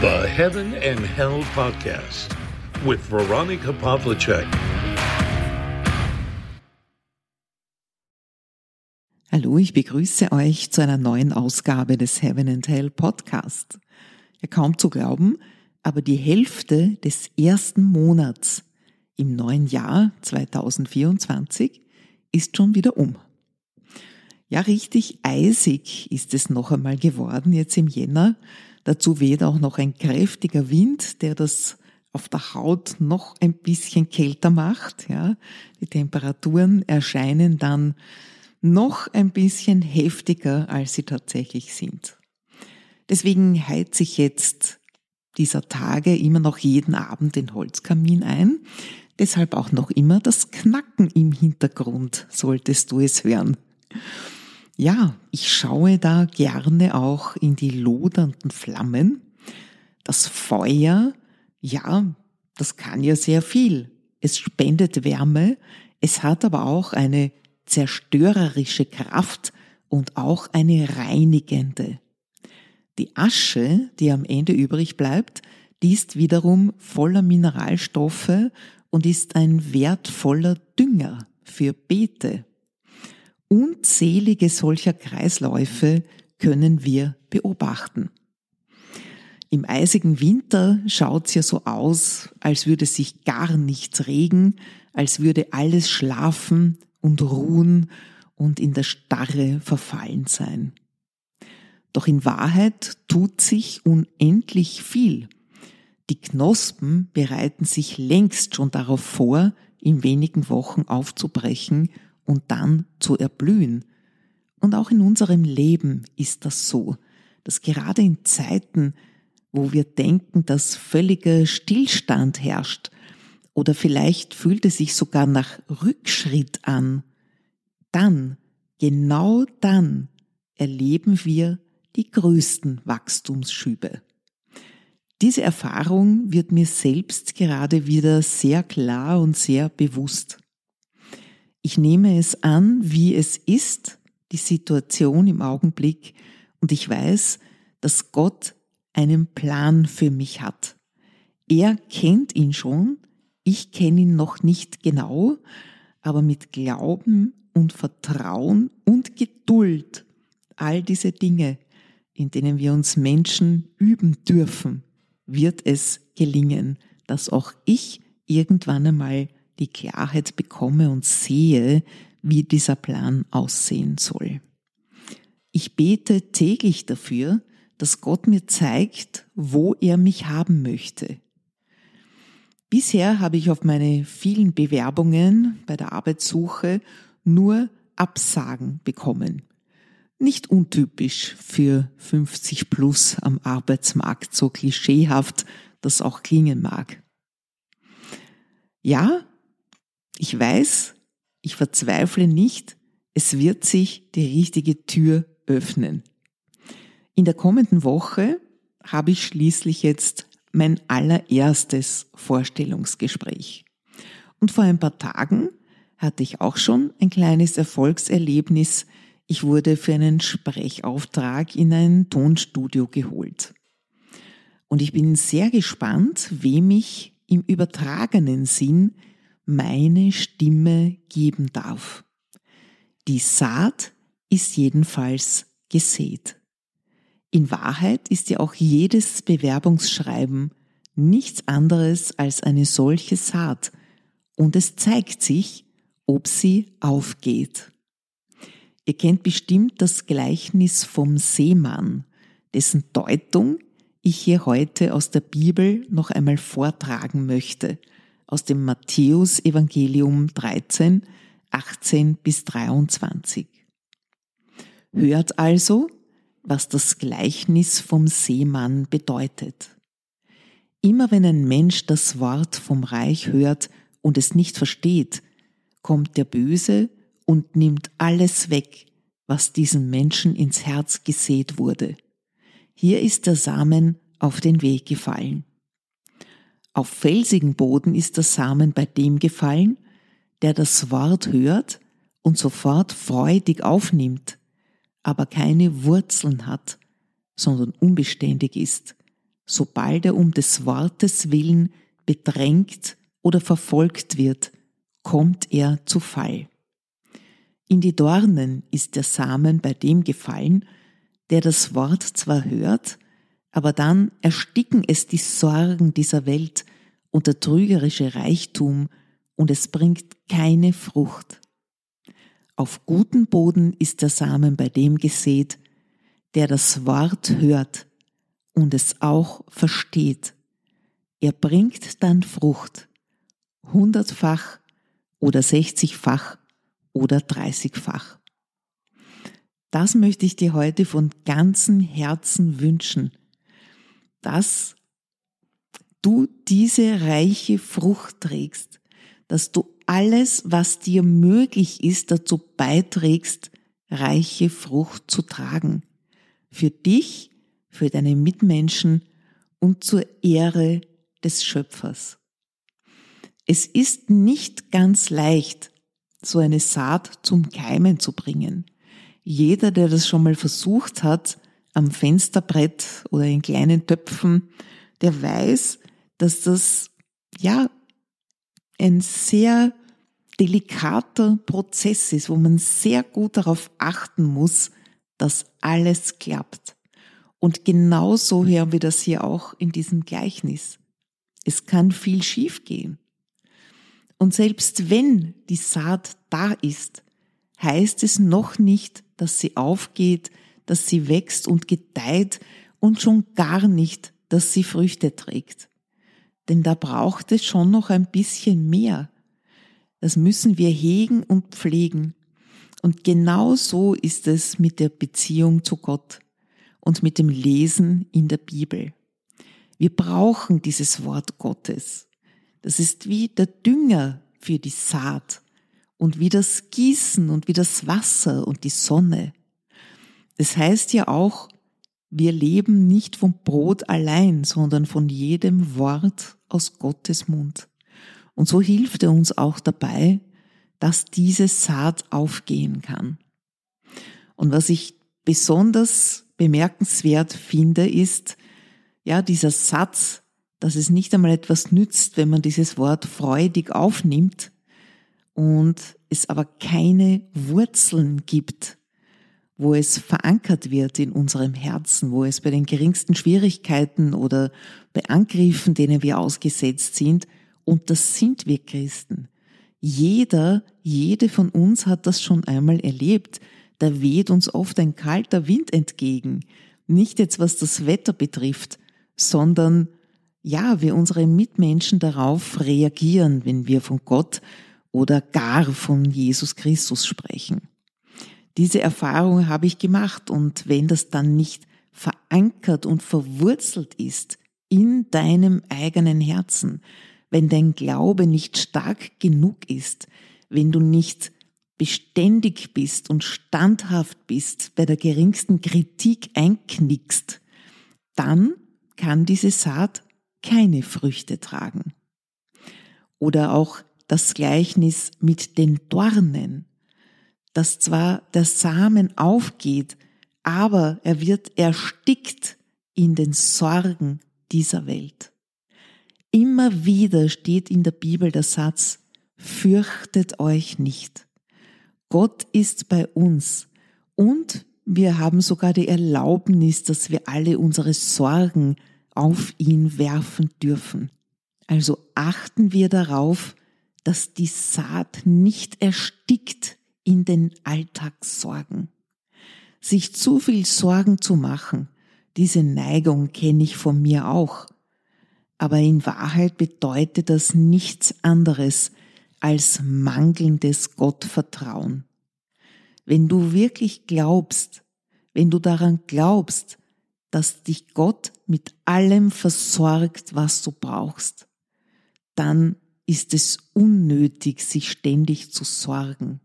The Heaven and Hell Podcast with Veronica Pavlicek. Hallo, ich begrüße euch zu einer neuen Ausgabe des Heaven and Hell Podcast. Ja, kaum zu glauben, aber die Hälfte des ersten Monats im neuen Jahr 2024 ist schon wieder um. Ja, richtig eisig ist es noch einmal geworden jetzt im Jänner. Dazu weht auch noch ein kräftiger Wind, der das auf der Haut noch ein bisschen kälter macht. Ja, die Temperaturen erscheinen dann noch ein bisschen heftiger, als sie tatsächlich sind. Deswegen heizt sich jetzt dieser Tage immer noch jeden Abend den Holzkamin ein. Deshalb auch noch immer das Knacken im Hintergrund, solltest du es hören ja, ich schaue da gerne auch in die lodernden Flammen. Das Feuer, ja, das kann ja sehr viel. Es spendet Wärme, es hat aber auch eine zerstörerische Kraft und auch eine reinigende. Die Asche, die am Ende übrig bleibt, die ist wiederum voller Mineralstoffe und ist ein wertvoller Dünger für Beete. Unzählige solcher Kreisläufe können wir beobachten. Im eisigen Winter schaut's ja so aus, als würde sich gar nichts regen, als würde alles schlafen und ruhen und in der Starre verfallen sein. Doch in Wahrheit tut sich unendlich viel. Die Knospen bereiten sich längst schon darauf vor, in wenigen Wochen aufzubrechen und dann zu erblühen. Und auch in unserem Leben ist das so, dass gerade in Zeiten, wo wir denken, dass völliger Stillstand herrscht, oder vielleicht fühlt es sich sogar nach Rückschritt an, dann, genau dann, erleben wir die größten Wachstumsschübe. Diese Erfahrung wird mir selbst gerade wieder sehr klar und sehr bewusst. Ich nehme es an, wie es ist, die Situation im Augenblick, und ich weiß, dass Gott einen Plan für mich hat. Er kennt ihn schon, ich kenne ihn noch nicht genau, aber mit Glauben und Vertrauen und Geduld, all diese Dinge, in denen wir uns Menschen üben dürfen, wird es gelingen, dass auch ich irgendwann einmal die Klarheit bekomme und sehe, wie dieser Plan aussehen soll. Ich bete täglich dafür, dass Gott mir zeigt, wo er mich haben möchte. Bisher habe ich auf meine vielen Bewerbungen bei der Arbeitssuche nur Absagen bekommen. Nicht untypisch für 50 plus am Arbeitsmarkt, so klischeehaft das auch klingen mag. Ja, ich weiß, ich verzweifle nicht, es wird sich die richtige Tür öffnen. In der kommenden Woche habe ich schließlich jetzt mein allererstes Vorstellungsgespräch. Und vor ein paar Tagen hatte ich auch schon ein kleines Erfolgserlebnis. Ich wurde für einen Sprechauftrag in ein Tonstudio geholt. Und ich bin sehr gespannt, wem ich im übertragenen Sinn meine Stimme geben darf. Die Saat ist jedenfalls gesät. In Wahrheit ist ja auch jedes Bewerbungsschreiben nichts anderes als eine solche Saat und es zeigt sich, ob sie aufgeht. Ihr kennt bestimmt das Gleichnis vom Seemann, dessen Deutung ich hier heute aus der Bibel noch einmal vortragen möchte – aus dem Matthäus Evangelium 13, 18 bis 23. Hört also, was das Gleichnis vom Seemann bedeutet. Immer wenn ein Mensch das Wort vom Reich hört und es nicht versteht, kommt der Böse und nimmt alles weg, was diesem Menschen ins Herz gesät wurde. Hier ist der Samen auf den Weg gefallen. Auf felsigen Boden ist der Samen bei dem gefallen, der das Wort hört und sofort freudig aufnimmt, aber keine Wurzeln hat, sondern unbeständig ist. sobald er um des Wortes willen bedrängt oder verfolgt wird, kommt er zu Fall. In die Dornen ist der Samen bei dem gefallen, der das Wort zwar hört, aber dann ersticken es die Sorgen dieser Welt und der trügerische Reichtum und es bringt keine Frucht. Auf guten Boden ist der Samen bei dem gesät, der das Wort hört und es auch versteht. Er bringt dann Frucht, hundertfach oder sechzigfach oder dreißigfach. Das möchte ich dir heute von ganzem Herzen wünschen, dass du diese reiche Frucht trägst, dass du alles, was dir möglich ist, dazu beiträgst, reiche Frucht zu tragen. Für dich, für deine Mitmenschen und zur Ehre des Schöpfers. Es ist nicht ganz leicht, so eine Saat zum Keimen zu bringen. Jeder, der das schon mal versucht hat, am Fensterbrett oder in kleinen Töpfen, der weiß, dass das ja ein sehr delikater Prozess ist, wo man sehr gut darauf achten muss, dass alles klappt. Und genauso hören wir das hier auch in diesem Gleichnis. Es kann viel schiefgehen. Und selbst wenn die Saat da ist, heißt es noch nicht, dass sie aufgeht, dass sie wächst und gedeiht und schon gar nicht, dass sie Früchte trägt. Denn da braucht es schon noch ein bisschen mehr. Das müssen wir hegen und pflegen. Und genau so ist es mit der Beziehung zu Gott und mit dem Lesen in der Bibel. Wir brauchen dieses Wort Gottes. Das ist wie der Dünger für die Saat und wie das Gießen und wie das Wasser und die Sonne. Das heißt ja auch, wir leben nicht vom Brot allein, sondern von jedem Wort aus Gottes Mund. Und so hilft er uns auch dabei, dass diese Saat aufgehen kann. Und was ich besonders bemerkenswert finde, ist, ja, dieser Satz, dass es nicht einmal etwas nützt, wenn man dieses Wort freudig aufnimmt, und es aber keine Wurzeln gibt, wo es verankert wird in unserem Herzen, wo es bei den geringsten Schwierigkeiten oder bei Angriffen, denen wir ausgesetzt sind, und das sind wir Christen. Jeder, jede von uns hat das schon einmal erlebt. Da weht uns oft ein kalter Wind entgegen. Nicht jetzt was das Wetter betrifft, sondern ja, wie unsere Mitmenschen darauf reagieren, wenn wir von Gott oder gar von Jesus Christus sprechen. Diese Erfahrung habe ich gemacht und wenn das dann nicht verankert und verwurzelt ist in deinem eigenen Herzen, wenn dein Glaube nicht stark genug ist, wenn du nicht beständig bist und standhaft bist, bei der geringsten Kritik einknickst, dann kann diese Saat keine Früchte tragen. Oder auch das Gleichnis mit den Dornen, dass zwar der Samen aufgeht, aber er wird erstickt in den Sorgen dieser Welt. Immer wieder steht in der Bibel der Satz, fürchtet euch nicht. Gott ist bei uns und wir haben sogar die Erlaubnis, dass wir alle unsere Sorgen auf ihn werfen dürfen. Also achten wir darauf, dass die Saat nicht erstickt in den Alltagssorgen. Sich zu viel Sorgen zu machen, diese Neigung kenne ich von mir auch. Aber in Wahrheit bedeutet das nichts anderes als mangelndes Gottvertrauen. Wenn du wirklich glaubst, wenn du daran glaubst, dass dich Gott mit allem versorgt, was du brauchst, dann ist es unnötig, sich ständig zu sorgen.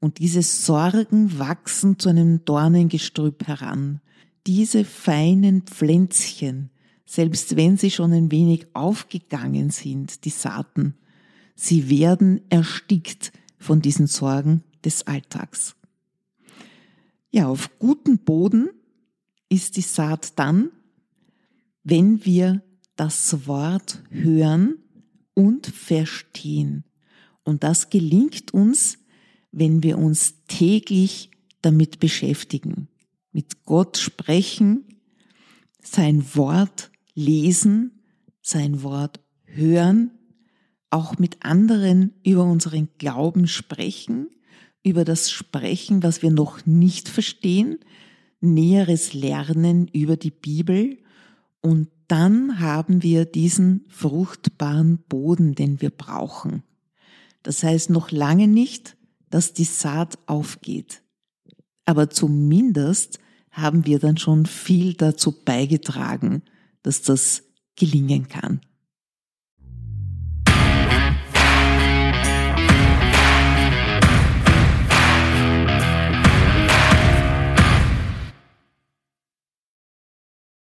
Und diese Sorgen wachsen zu einem Dornengestrüpp heran. Diese feinen Pflänzchen, selbst wenn sie schon ein wenig aufgegangen sind, die Saaten, sie werden erstickt von diesen Sorgen des Alltags. Ja, auf gutem Boden ist die Saat dann, wenn wir das Wort hören und verstehen. Und das gelingt uns, wenn wir uns täglich damit beschäftigen, mit Gott sprechen, sein Wort lesen, sein Wort hören, auch mit anderen über unseren Glauben sprechen, über das Sprechen, was wir noch nicht verstehen, näheres Lernen über die Bibel und dann haben wir diesen fruchtbaren Boden, den wir brauchen. Das heißt noch lange nicht, dass die Saat aufgeht. Aber zumindest haben wir dann schon viel dazu beigetragen, dass das gelingen kann.